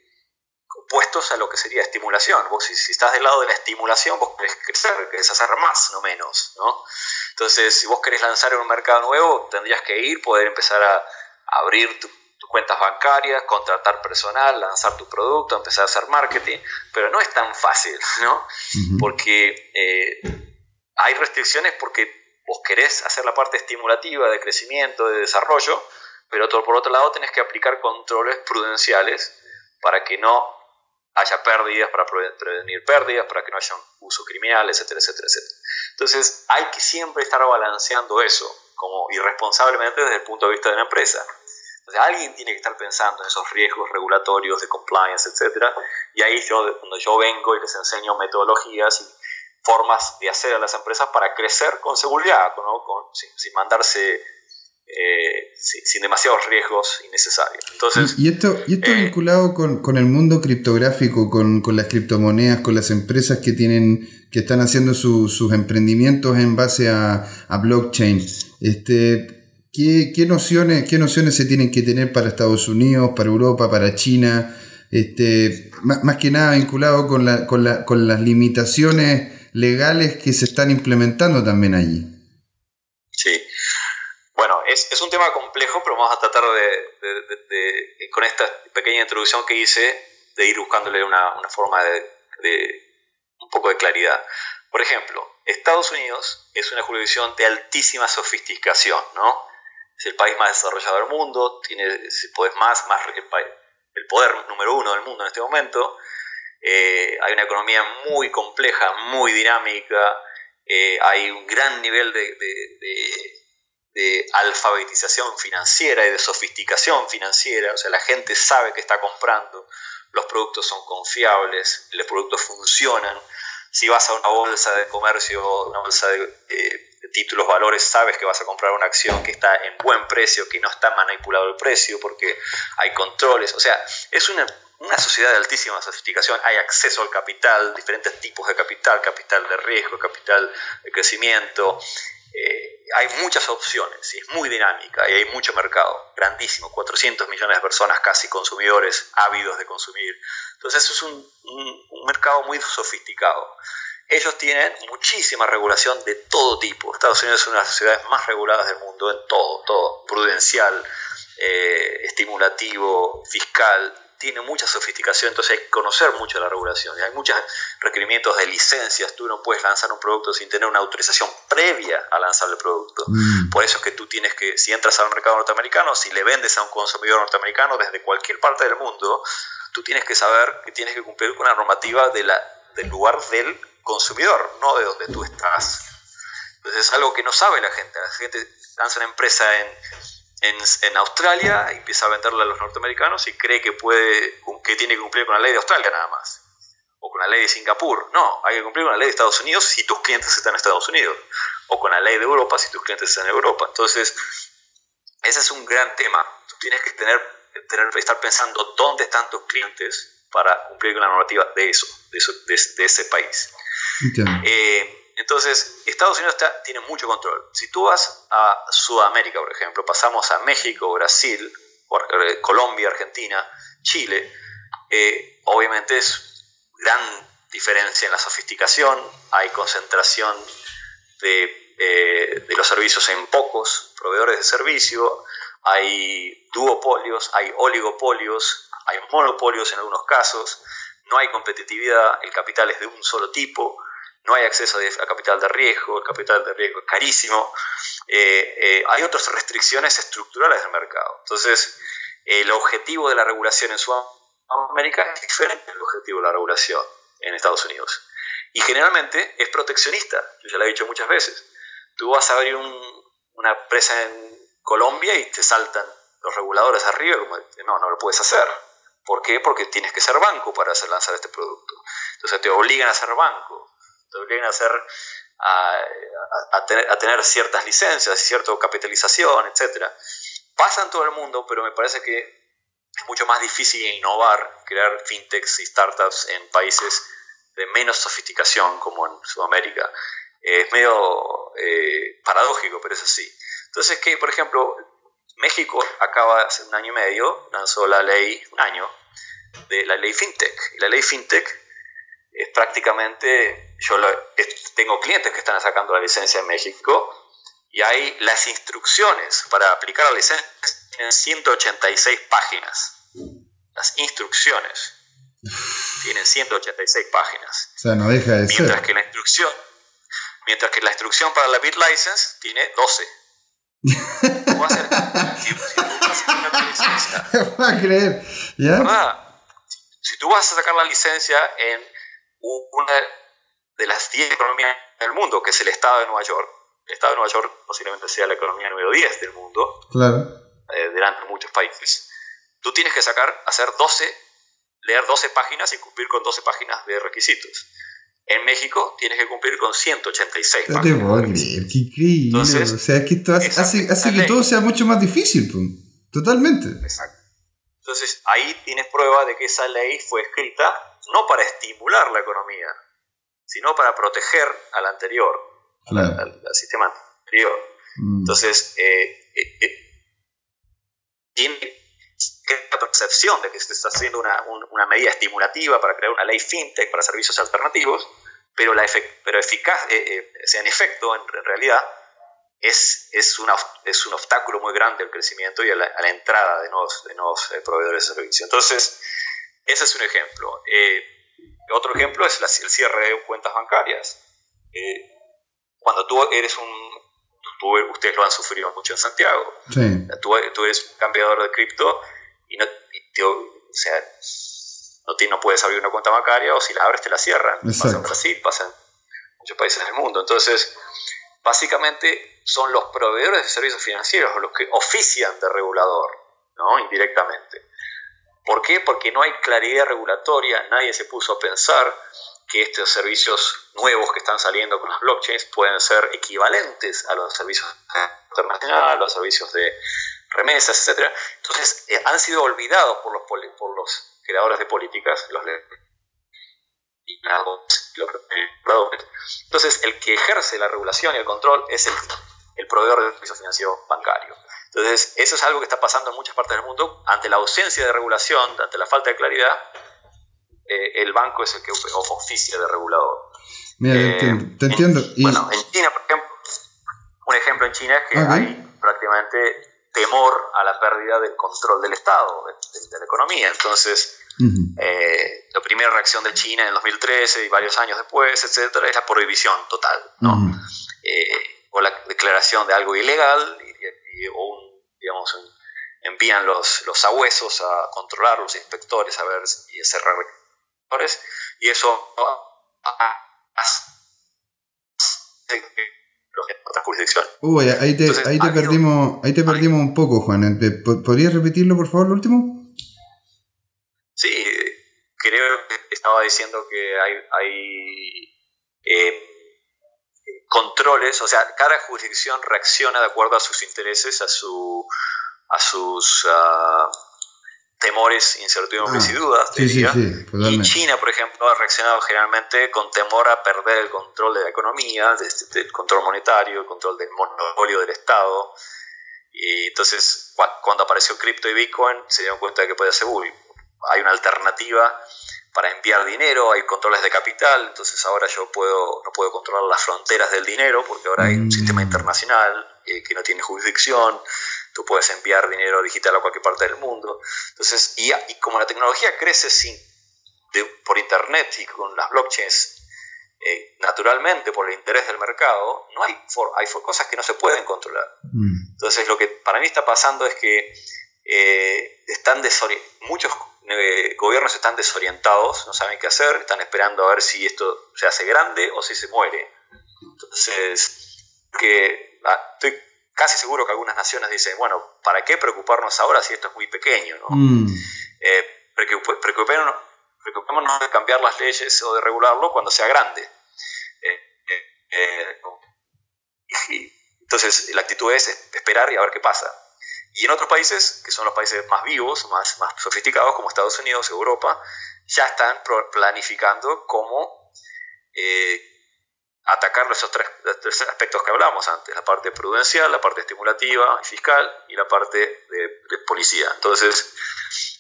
B: opuestos a lo que sería estimulación. Vos si, estás del lado de la estimulación, vos querés crecer, querés hacer más, no menos. ¿no? Entonces, si vos querés lanzar en un mercado nuevo, tendrías que ir, poder empezar a, abrir tus cuentas bancarias, contratar personal, lanzar tu producto, empezar a hacer marketing, pero no es tan fácil, ¿no? Porque eh, hay restricciones porque vos querés hacer la parte estimulativa de crecimiento, de desarrollo, pero por otro lado tenés que aplicar controles prudenciales para que no haya pérdidas, para prevenir pérdidas, para que no haya un uso criminal, etcétera, etcétera, etcétera. Entonces hay que siempre estar balanceando eso como irresponsablemente desde el punto de vista de una empresa. Entonces alguien tiene que estar pensando en esos riesgos regulatorios de compliance, etcétera, y ahí yo, cuando yo vengo y les enseño metodologías y formas de hacer a las empresas para crecer con seguridad, sin mandarse eh, sin, demasiados riesgos innecesarios. Entonces,
A: ¿Y, esto, y esto eh, vinculado con, el mundo criptográfico, con, las criptomonedas, con las empresas que tienen que están haciendo sus emprendimientos en base a, blockchain. Este, ¿qué, nociones, ¿Qué nociones se tienen que tener para Estados Unidos, para Europa, para China? Este, más, que nada vinculado con, la, con, la, con las limitaciones legales que se están implementando también allí.
B: Sí, bueno, es, un tema complejo, pero vamos a tratar de, con esta pequeña introducción que hice, de ir buscándole una forma de, un poco de claridad. Por ejemplo, Estados Unidos es una jurisdicción de altísima sofisticación, ¿no? Es el país más desarrollado del mundo, tiene, si más, más el, el poder número uno del mundo en este momento. Eh, hay una economía muy compleja, muy dinámica, eh, hay un gran nivel de de alfabetización financiera y de sofisticación financiera, o sea, la gente sabe que está comprando, los productos son confiables, los productos funcionan. Si vas a una bolsa de comercio, una bolsa de, títulos, valores, sabes que vas a comprar una acción que está en buen precio, que no está manipulado el precio porque hay controles. O sea, es una, una sociedad de altísima sofisticación, hay acceso al capital, diferentes tipos de capital, capital de riesgo, capital de crecimiento, eh, hay muchas opciones y es muy dinámica y hay mucho mercado, grandísimo, 400 millones de personas casi consumidores ávidos de consumir. Entonces es un, mercado muy sofisticado. Ellos tienen muchísima regulación de todo tipo. Estados Unidos es una de las sociedades más reguladas del mundo en todo, todo, prudencial, eh, estimulativo, fiscal, tiene mucha sofisticación, entonces hay que conocer mucho la regulación. Hay muchos requerimientos de licencias, tú no puedes lanzar un producto sin tener una autorización previa a lanzar el producto. Mm. Por eso es que tú tienes que, si entras al mercado norteamericano, si le vendes a un consumidor norteamericano desde cualquier parte del mundo, tú tienes que saber que tienes que cumplir con la normativa de la, del lugar del consumidor, no de donde tú estás. Entonces es algo que no sabe la gente. La gente lanza una empresa en en, Australia empieza a venderle a los norteamericanos y cree que, puede, que tiene que cumplir con la ley de Australia nada más. O con la ley de Singapur. No, hay que cumplir con la ley de Estados Unidos si tus clientes están en Estados Unidos. O con la ley de Europa si tus clientes están en Europa. Entonces, ese es un gran tema. Tú tienes que tener, tener estar pensando dónde están tus clientes para cumplir con la normativa de eso, de, de, ese país. Eh, entonces, Estados Unidos tiene mucho control. Si tú vas a Sudamérica, por ejemplo, pasamos a México, Brasil, eh, Colombia, Argentina, Chile, eh, obviamente es gran diferencia en la sofisticación, hay concentración de, de los servicios en pocos proveedores de servicio, hay duopolios, hay oligopolios, hay monopolios en algunos casos, no hay competitividad, el capital es de un solo tipo, no hay acceso a capital de riesgo, el capital de riesgo es carísimo, eh, eh, hay otras restricciones estructurales del mercado. Entonces, el objetivo de la regulación en Sudamérica es diferente del objetivo de la regulación en Estados Unidos. Y generalmente es proteccionista, yo ya lo he dicho muchas veces. Tú vas a abrir una empresa en Colombia y te saltan los reguladores arriba como, no, no lo puedes hacer. ¿Por qué? Porque tienes que ser banco para hacer lanzar este producto. Entonces te obligan a ser banco te obligan a hacer a, tener, a, tener, ciertas licencias, cierta capitalización, etc. Pasa en todo el mundo, pero me parece que es mucho más difícil innovar, crear fintechs y startups en países de menos sofisticación como en Sudamérica. es medio eh, paradójico, pero es así. Entonces, que por ejemplo, México acaba hace un año y medio, lanzó la ley, un año, de la ley FinTech. Y la ley FinTech es prácticamente, yo tengo clientes que están sacando la licencia en México y hay las instrucciones para aplicar la licencia en 186 páginas. Las instrucciones tienen 186 páginas.
A: O sea, no deja de
B: mientras Que la instrucción, mientras que la instrucción para la BitLicense tiene 12. ¿Cómo hacer? Si, tú vas a sacar la licencia.
A: a creer. ¿Ya?
B: Si tú vas a sacar la licencia en una de las 10 economías del mundo, que es el estado de Nueva York, el estado de Nueva York posiblemente sea la economía número 10 del mundo,
A: claro.
B: eh, delante de muchos países, tú tienes que sacar, hacer 12, leer 12 páginas y cumplir con 12 páginas de requisitos. En México tienes que cumplir con 186
A: no te puedo creer, qué increíble. Entonces, o sea, que esto hace, hace, que todo sea mucho más difícil, pues. totalmente.
B: Exacto. Entonces ahí tienes prueba de que esa ley fue escrita no para estimular la economía, sino para proteger al anterior, al, sistema anterior. Mm. Entonces, eh, eh, eh, tiene la percepción de que se está haciendo una, una, medida estimulativa para crear una ley fintech para servicios alternativos, pero, la pero eficaz, en efecto, en, realidad, es, es, una, es, un obstáculo muy grande al crecimiento y a la, entrada de nuevos, de nuevos proveedores de servicios. Entonces, ese es un ejemplo. Eh, otro ejemplo es el cierre de cuentas bancarias. Eh, cuando tú eres un... ustedes lo han sufrido mucho en Santiago. Tú, eres un cambiador de cripto y no, o sea, no, no, puedes abrir una cuenta bancaria o si la abres te la cierran. Pasa en Brasil, pasa en muchos países del mundo. Entonces, básicamente son los proveedores de servicios financieros los que ofician de regulador, ¿no? Indirectamente. ¿Por qué? Porque no hay claridad regulatoria, nadie se puso a pensar que estos servicios nuevos que están saliendo con las blockchains pueden ser equivalentes a los servicios internacionales, a los servicios de remesas, etc. Entonces, eh, han sido olvidados por los, por creadores de políticas, los entonces, el que ejerce la regulación y el control es el, proveedor de servicios financieros bancario. Entonces, eso es algo que está pasando en muchas partes del mundo. Ante la ausencia de regulación, ante la falta de claridad, eh, el banco es el que oficia de regulador.
A: Mira, te entiendo.
B: Eh, bueno, en China, por ejemplo, un ejemplo en China es que hay prácticamente temor a la pérdida del control del Estado, de, la economía. Entonces, eh, la primera reacción de China en el 2013 y varios años después, etcétera, es la prohibición total, ¿no? o la declaración de algo ilegal o un, digamos, envían los, los abuesos a controlar los inspectores a ver y a cerrar y eso hace otra jurisdicción.
A: Uy, ahí te, ahí te perdimos, ahí te perdimos un poco, Juan. ¿Podrías repetirlo, por favor, lo último?
B: Sí, creo que estaba diciendo que hay, hay eh, controles, o sea, cada jurisdicción reacciona de acuerdo a sus intereses, a, su, a sus uh, temores, incertidumbres y ah, dudas. y China, por ejemplo, ha reaccionado generalmente con temor a perder el control de la economía, de este, del control monetario, el control del monopolio del Estado. Y entonces, cuando apareció cripto y Bitcoin, se dieron cuenta de que podía ser, uy, hay una alternativa para enviar dinero, hay controles de capital, entonces ahora yo puedo, no puedo controlar las fronteras del dinero porque ahora hay un mm. sistema internacional eh, que no tiene jurisdicción, tú puedes enviar dinero digital a cualquier parte del mundo. Entonces, y, y como la tecnología crece sin, por internet y con las blockchains eh, naturalmente por el interés del mercado, no hay, hay cosas que no se pueden controlar. Mm. Entonces lo que para mí está pasando es que eh, están muchos eh, gobiernos están desorientados, no saben qué hacer, están esperando a ver si esto se hace grande o si se muere. Entonces, que, ah, estoy casi seguro que algunas naciones dicen, bueno, ¿para qué preocuparnos ahora si esto es muy pequeño? ¿no? Mm. Eh, preocupémonos, de cambiar las leyes o de regularlo cuando sea grande. Eh, entonces, la actitud es esperar y a ver qué pasa. Y en otros países, que son los países más vivos, más, más sofisticados, como Estados Unidos, Europa, ya están planificando cómo eh, atacar esos tres, aspectos que hablamos antes, la parte prudencial, la parte estimulativa y fiscal y la parte de, policía. Entonces,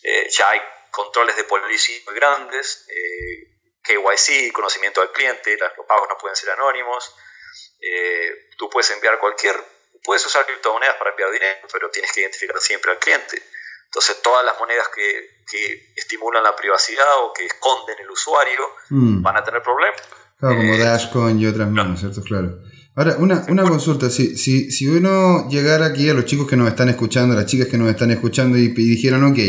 B: eh, ya hay controles de policía muy grandes, eh, KYC, conocimiento al cliente, los pagos no pueden ser anónimos, tú puedes enviar cualquier, puedes usar criptomonedas para enviar dinero, pero tienes que identificar siempre al cliente. Entonces todas las monedas que, que estimulan la privacidad o que esconden el usuario mm. van a tener problemas.
A: Claro, como eh, Dashcoin y otras más, ¿cierto? Claro. Ahora, una, una consulta, si, si, si uno llegara aquí a los chicos que nos están escuchando, a las chicas que nos están escuchando y, y dijeran, ok,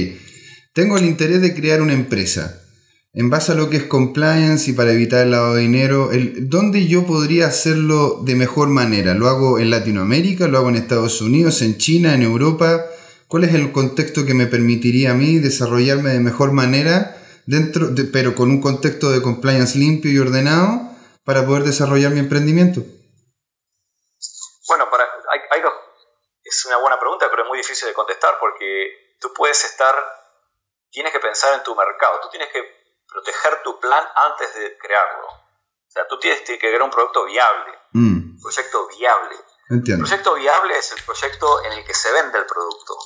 A: tengo el interés de crear una empresa, en base a lo que es compliance y para evitar el lavado de dinero, ¿dónde yo podría hacerlo de mejor manera? ¿Lo hago en Latinoamérica? ¿Lo hago en Estados Unidos? ¿En China? ¿En Europa? ¿Cuál es el contexto que me permitiría a mí desarrollarme de mejor manera, dentro de, pero con un contexto de compliance limpio y ordenado para poder desarrollar mi emprendimiento?
B: Bueno, para, hay, es una buena pregunta, pero es muy difícil de contestar porque tú puedes estar, tienes que pensar en tu mercado, tú tienes que proteger tu plan antes de crearlo. O sea, tú tienes que crear un producto viable, un mm. proyecto viable.
A: Entiendo.
B: El proyecto viable es el proyecto en el que se vende el producto.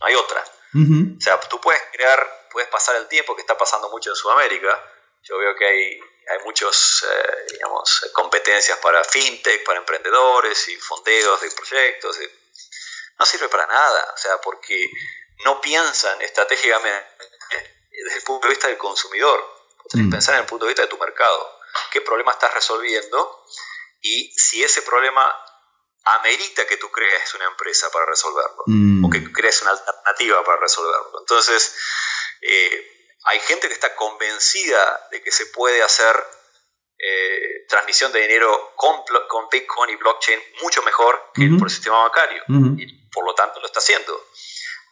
B: No hay otra. O sea, tú puedes crear, puedes pasar el tiempo que está pasando mucho en Sudamérica. Yo veo que hay, hay muchos, eh, digamos, competencias para fintech, para emprendedores y fondeos de proyectos. No sirve para nada, o sea, porque no piensan estratégicamente desde el punto de vista del consumidor. Que mm. pensar en el punto de vista de tu mercado. ¿Qué problema estás resolviendo? Y si ese problema amerita que tú crees una empresa para resolverlo. Mm. O que crees una alternativa para resolverlo. Entonces, eh, hay gente que está convencida de que se puede hacer eh, transmisión de dinero con, con, Bitcoin y blockchain mucho mejor que por el sistema bancario. Y por lo tanto lo está haciendo.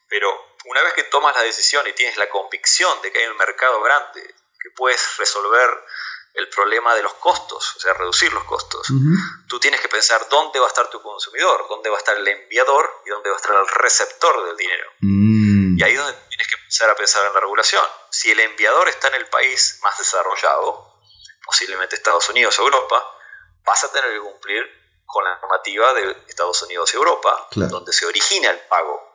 B: Pero una vez que tomas la decisión y tienes la convicción de que hay un mercado grande, que puedes resolver el problema de los costos, o sea, reducir los costos, tú tienes que pensar dónde va a estar tu consumidor, dónde va a estar el enviador y dónde va a estar el receptor del dinero. Mm. Y ahí es donde tienes que empezar a pensar en la regulación. Si el enviador está en el país más desarrollado, posiblemente Estados Unidos o Europa, vas a tener que cumplir con la normativa de Estados Unidos y Europa, donde se origina el pago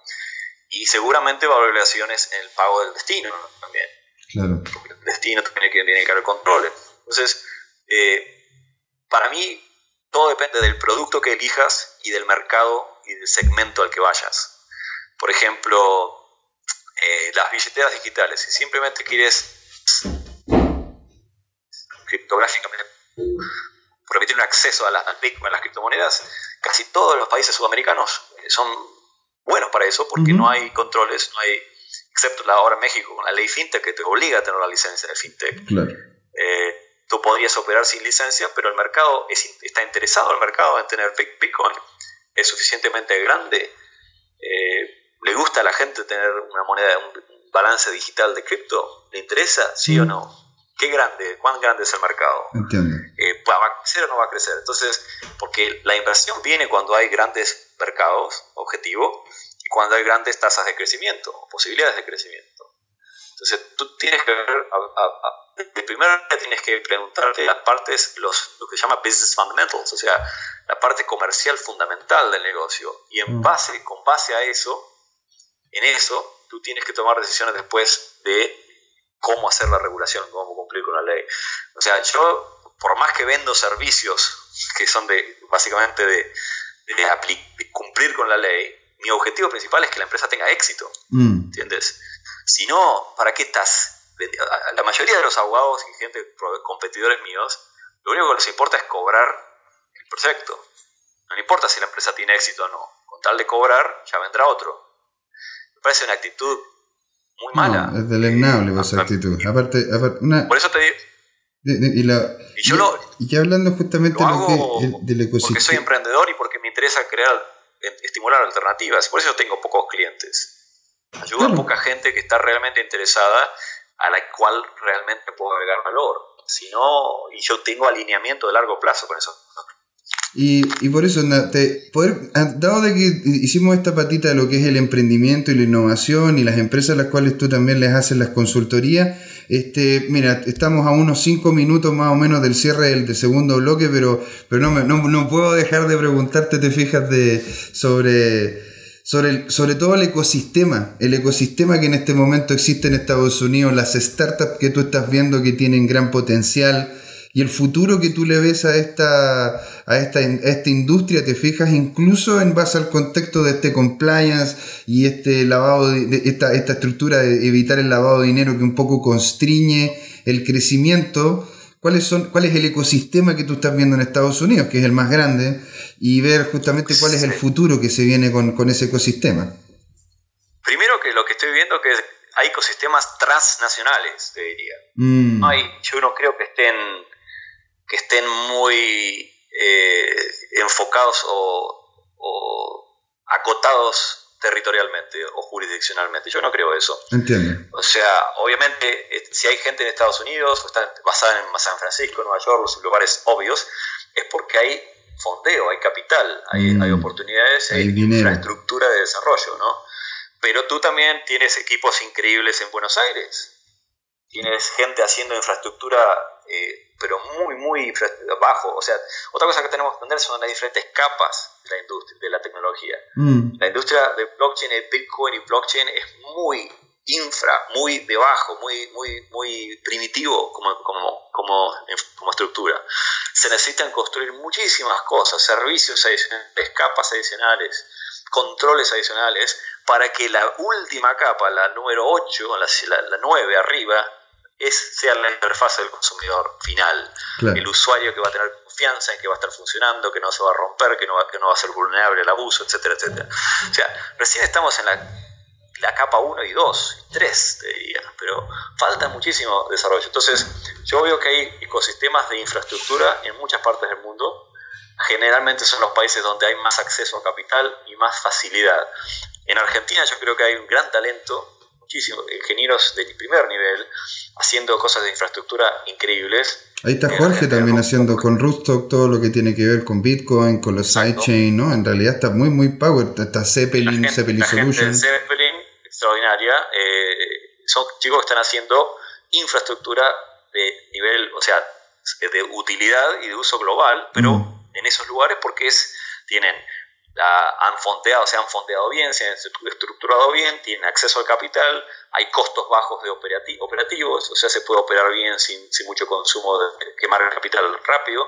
B: y seguramente va a haber obligaciones en el pago del destino también.
A: Claro.
B: Porque el destino tiene que, tiene que haber controles. Entonces, eh, para mí, todo depende del producto que elijas y del mercado y del segmento al que vayas. Por ejemplo, eh, las billeteras digitales. Si simplemente quieres criptográficamente permitir un acceso a las, a las criptomonedas, casi todos los países sudamericanos son bueno para eso porque no hay controles, no hay, excepto la ahora en México con la ley fintech que te obliga a tener la licencia de fintech.
A: Claro.
B: Eh, tú podrías operar sin licencia, pero el mercado está interesado el mercado en tener Bitcoin, es suficientemente grande, eh, le gusta a la gente tener una moneda, un balance digital de cripto, ¿le interesa? ¿Sí o no? ¿Qué grande? ¿Cuán grande es el mercado?
A: Entiendo.
B: Eh, ¿Va a crecer o no va a crecer? Entonces, porque la inversión viene cuando hay grandes mercados, objetivo, y cuando hay grandes tasas de crecimiento, posibilidades de crecimiento. Entonces, tú tienes que ver, de primero tienes que preguntarte las partes, los, lo que se llama business fundamentals, o sea, la parte comercial fundamental del negocio. Y en mm. base, con base a eso, en eso, tú tienes que tomar decisiones después de cómo hacer la regulación, cómo cumplir con la ley. O sea, yo, por más que vendo servicios que son de, básicamente de, cumplir con la ley, mi objetivo principal es que la empresa tenga éxito. Mm. ¿Entiendes? Si no, ¿para qué estás? La mayoría de los abogados y gente, competidores míos, lo único que les importa es cobrar el proyecto. No le importa si la empresa tiene éxito o no. Con tal de cobrar, ya vendrá otro. Me parece una actitud muy mala.
A: No, es deleznable esa actitud. Aparte, una,
B: Por eso te digo.
A: y, la,
B: y, yo lo,
A: y hablando justamente
B: lo que, del ecosistema. Porque soy emprendedor y porque me interesa crear, estimular alternativas. Por eso tengo pocos clientes. Ayudo a poca gente que está realmente interesada, a la cual realmente puedo agregar valor. Si no, y yo tengo alineamiento de largo plazo con esos
A: Y, y por eso, te, poder, ah, dado de que hicimos esta patita de lo que es el emprendimiento y la innovación y las empresas a las cuales tú también les haces las consultorías, este, mira, estamos a unos 5 minutos más o menos del cierre del, segundo bloque, pero, pero no, no, no, puedo dejar de preguntarte, te fijas, de, sobre, sobre, sobre todo el ecosistema, el ecosistema que en este momento existe en Estados Unidos, las startups que tú estás viendo que tienen gran potencial y el futuro que tú le ves a esta, a esta, esta industria, te fijas incluso en base al contexto de este compliance y este lavado, de, esta, esta estructura de evitar el lavado de dinero que un poco constriñe el crecimiento. ¿Cuáles son, ¿Cuál es el ecosistema que tú estás viendo en Estados Unidos, que es el más grande, y ver justamente cuál es el futuro que se viene con, con ese ecosistema?
B: Primero que lo que estoy viendo es que hay ecosistemas transnacionales, te diría. Mm. hay, yo no creo que estén que estén muy eh, enfocados o, acotados territorialmente o jurisdiccionalmente. Yo no creo eso.
A: Entiendo.
B: O sea, obviamente, eh, si hay gente en Estados Unidos o está basada en San Francisco, Nueva York, los lugares obvios, es porque hay fondeo, hay capital, hay, hay mm. oportunidades, hay, infraestructura de desarrollo, ¿no? Pero tú también tienes equipos increíbles en Buenos Aires. Tienes gente haciendo infraestructura eh, pero muy, muy bajo. O sea, otra cosa que tenemos que entender son las diferentes capas de la industria, de la tecnología. Mm. La industria de blockchain, de Bitcoin y blockchain es muy infra, muy debajo, muy, muy, muy primitivo como, como, como, como estructura. Se necesitan construir muchísimas cosas, servicios adicionales, capas adicionales, controles adicionales, para que la última capa, la número 8, la, la 9 arriba, es, sea la interfaz del consumidor final, el usuario que va a tener confianza en que va a estar funcionando, que no se va a romper, que no va, que no va a ser vulnerable al abuso, etcétera, etcétera. O sea, recién estamos en la, la capa 1 y 2, y 3, te diría, pero falta muchísimo desarrollo. Entonces, yo veo que hay ecosistemas de infraestructura en muchas partes del mundo. Generalmente son los países donde hay más acceso a capital y más facilidad. En Argentina yo creo que hay un gran talento muchísimos ingenieros de primer nivel haciendo cosas de infraestructura increíbles.
A: Ahí está Jorge también haciendo con Rootstock todo lo que tiene que ver con Bitcoin, con los sidechain, ¿no? En realidad está muy, muy power. Está Zeppelin, Zeppelin Solutions.
B: Zeppelin, extraordinaria. Eh, son chicos que están haciendo infraestructura de nivel, o sea, de utilidad y de uso global, pero mm. en esos lugares porque es, tienen han fondeado, se han fondeado bien, se han estructurado bien, tienen acceso al capital, hay costos bajos de operativos, o sea, se puede operar bien sin, mucho consumo de quemar el capital rápido.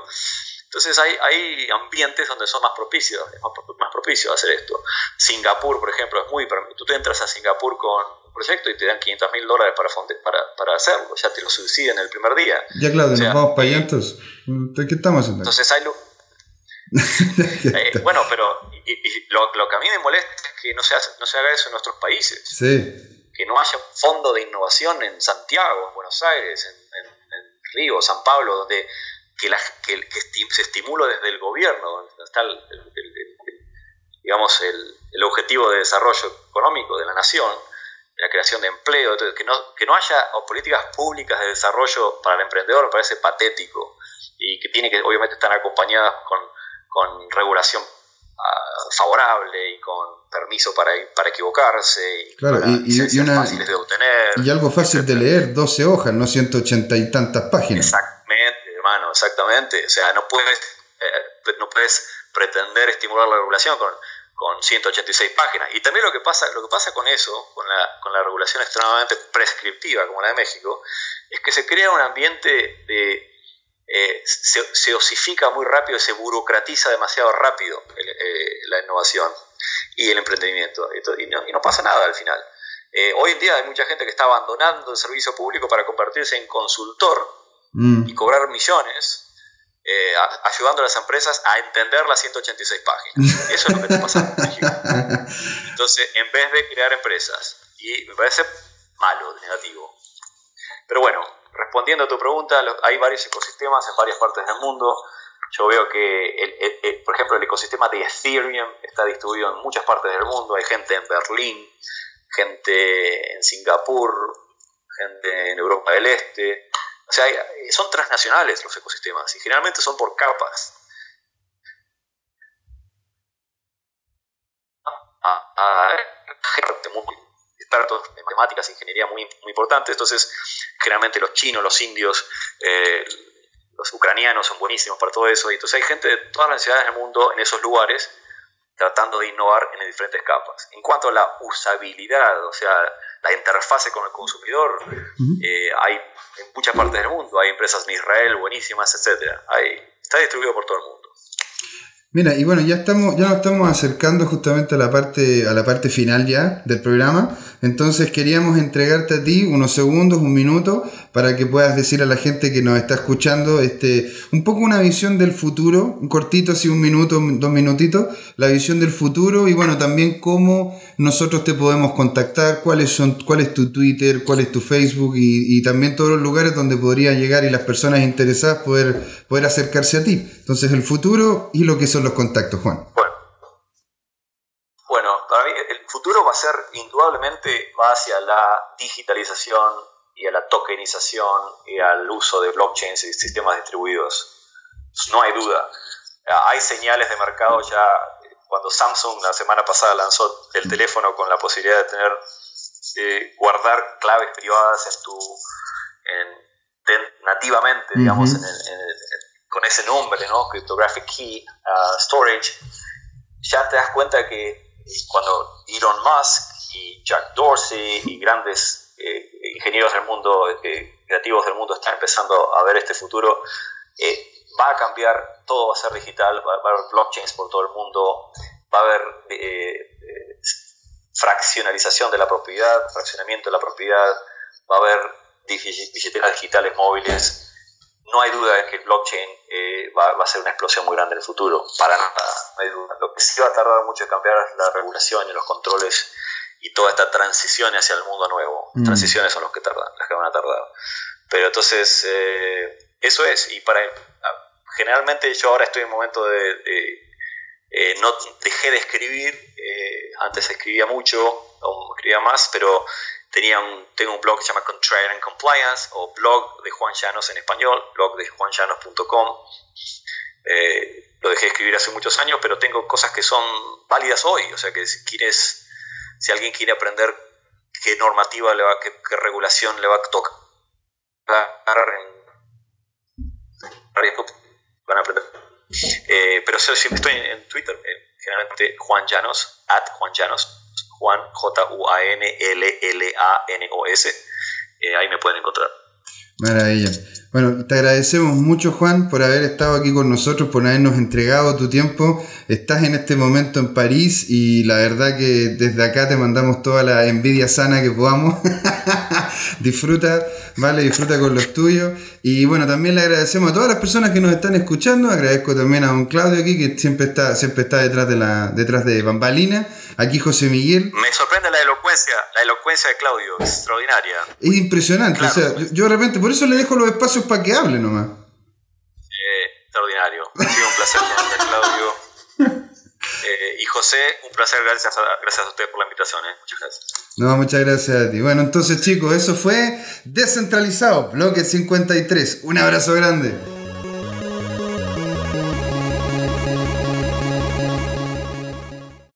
B: Entonces hay, hay ambientes donde son más propicios, es más, propicio hacer esto. Singapur, por ejemplo, es muy... Tú te entras a Singapur con un proyecto y te dan 500 mil dólares para, para, para, hacerlo, ya te lo subsidian el primer día.
A: Ya claro, nos vamos para allá entonces. ¿Qué estamos haciendo?
B: Entonces hay... Eh, bueno, pero lo, que a mí me molesta es que no se, no se haga eso en nuestros países. Que no haya un fondo de innovación en Santiago, en Buenos Aires, en, Río, San Pablo, donde que, la, que, se estimula desde el gobierno, donde está el, digamos, el, objetivo de desarrollo económico de la nación, la creación de empleo, que, no, que no haya políticas públicas de desarrollo para el emprendedor me parece patético y que tiene que obviamente estar acompañadas con, con regulación favorable y con permiso para, para equivocarse y,
A: claro, y, una, de obtener. Y algo fácil de leer, 12 hojas, no 180 y tantas páginas.
B: Exactamente, hermano, exactamente. O sea, no puedes, eh, no puedes pretender estimular la regulación con, con 186 páginas. Y también lo que pasa, lo que pasa con eso, con la, con la regulación extremadamente prescriptiva como la de México, es que se crea un ambiente de eh, se, osifica muy rápido, se burocratiza demasiado rápido eh, la innovación y el emprendimiento. Y no, pasa nada al final. Eh, hoy en día hay mucha gente que está abandonando el servicio público para convertirse en consultor mm. y cobrar millones, ayudando a las empresas a entender las 186 páginas. Eso es lo que está pasando en México. Entonces, en vez de crear empresas, y me parece malo, negativo. Pero bueno, respondiendo a tu pregunta, hay varios ecosistemas en varias partes del mundo. Yo veo que, el, por ejemplo, el ecosistema de Ethereum está distribuido en muchas partes del mundo. Hay gente en Berlín, gente en Singapur, gente en Europa del Este. O sea, son transnacionales los ecosistemas y generalmente son por capas. Ah, ah, ah, eh, expertos en matemáticas, ingeniería muy, muy importantes. Entonces, generalmente los chinos, los indios, eh, los ucranianos son buenísimos para todo eso. Y entonces hay gente de todas las ciudades del mundo en esos lugares tratando de innovar en diferentes capas. En cuanto a la usabilidad, o sea, la interfase con el consumidor, eh, hay en muchas partes del mundo, hay empresas en Israel buenísimas, etc. está distribuido por todo el mundo.
A: Mira, y bueno, ya estamos, ya nos estamos acercando justamente a la parte, a la parte final ya del programa. Entonces queríamos entregarte a ti unos segundos, un minuto, para que puedas decir a la gente que nos está escuchando, este, un poco una visión del futuro, un cortito, así un minuto, dos minutitos, la visión del futuro y bueno, también cómo nosotros te podemos contactar, cuáles son, cuál es tu Twitter, cuál es tu Facebook y, también todos los lugares donde podría llegar y las personas interesadas poder, poder acercarse a ti. Entonces el futuro y lo que son los contactos, Juan?
B: Bueno, bueno para mí el futuro va a ser indudablemente va hacia la digitalización y a la tokenización y al uso de blockchains y sistemas distribuidos. No hay duda. Hay señales de mercado ya. Cuando Samsung la semana pasada lanzó el teléfono con la posibilidad de tener eh, guardar claves privadas en tu nativamente, digamos, en el con ese nombre, ¿no? Cryptographic Key uh, Storage, ya te das cuenta que cuando Elon Musk y Jack Dorsey y grandes eh, ingenieros del mundo, eh, creativos del mundo están empezando a ver este futuro, eh, va a cambiar, todo va a ser digital, va, a haber blockchains por todo el mundo, va a haber fraccionalización de la propiedad, fraccionamiento de la propiedad, va a haber billeteras digitales móviles, no hay duda de que el blockchain eh, va, a ser una explosión muy grande en el futuro, para nada, no hay duda. Lo que sí va a tardar mucho en cambiar la regulación y los controles y toda esta transición hacia el mundo nuevo. Mm. Transiciones son los que tardan, las que van a tardar. Pero entonces, eh, eso es, y para generalmente yo ahora estoy en un momento de, eh, no dejé de escribir, antes escribía mucho, o escribía más, pero Tenía un, tengo un blog que se llama Contrarian Compliance o blog de Juan Llanos en español, blog de juanllanos.com. Eh, lo dejé de escribir hace muchos años, pero tengo cosas que son válidas hoy. O sea que si quieres, si alguien quiere aprender qué normativa le va, qué, regulación le va a tocar van a aprender. Eh, pero siempre estoy en, Twitter, eh, generalmente Juan Llanos, at Juan Llanos, Juan, J-U-A-N-L-L-A-N-O-S. Eh, ahí me pueden encontrar.
A: Maravilla. Bueno, te agradecemos mucho Juan por haber estado aquí con nosotros, por habernos entregado tu tiempo. Estás en este momento en París y la verdad que desde acá te mandamos toda la envidia sana que podamos. disfruta, vale, disfruta con los tuyos. Y bueno, también le agradecemos a todas las personas que nos están escuchando. Agradezco también a don Claudio aquí que siempre está, siempre está detrás de la, detrás de Bambalina. Aquí José Miguel.
B: Me sorprende la elocuencia, la elocuencia de Claudio, extraordinaria.
A: Es impresionante, o sea, yo, de repente, por eso le dejo los espacios para que hable nomás.
B: Eh, extraordinario. Ha sido un placer conocer Claudio. Eh, y José, un placer, gracias a, gracias a ustedes por la invitación. Eh. Muchas gracias.
A: No, muchas gracias a ti. Bueno, entonces chicos, eso fue Descentralizado, bloque 53. Un abrazo grande.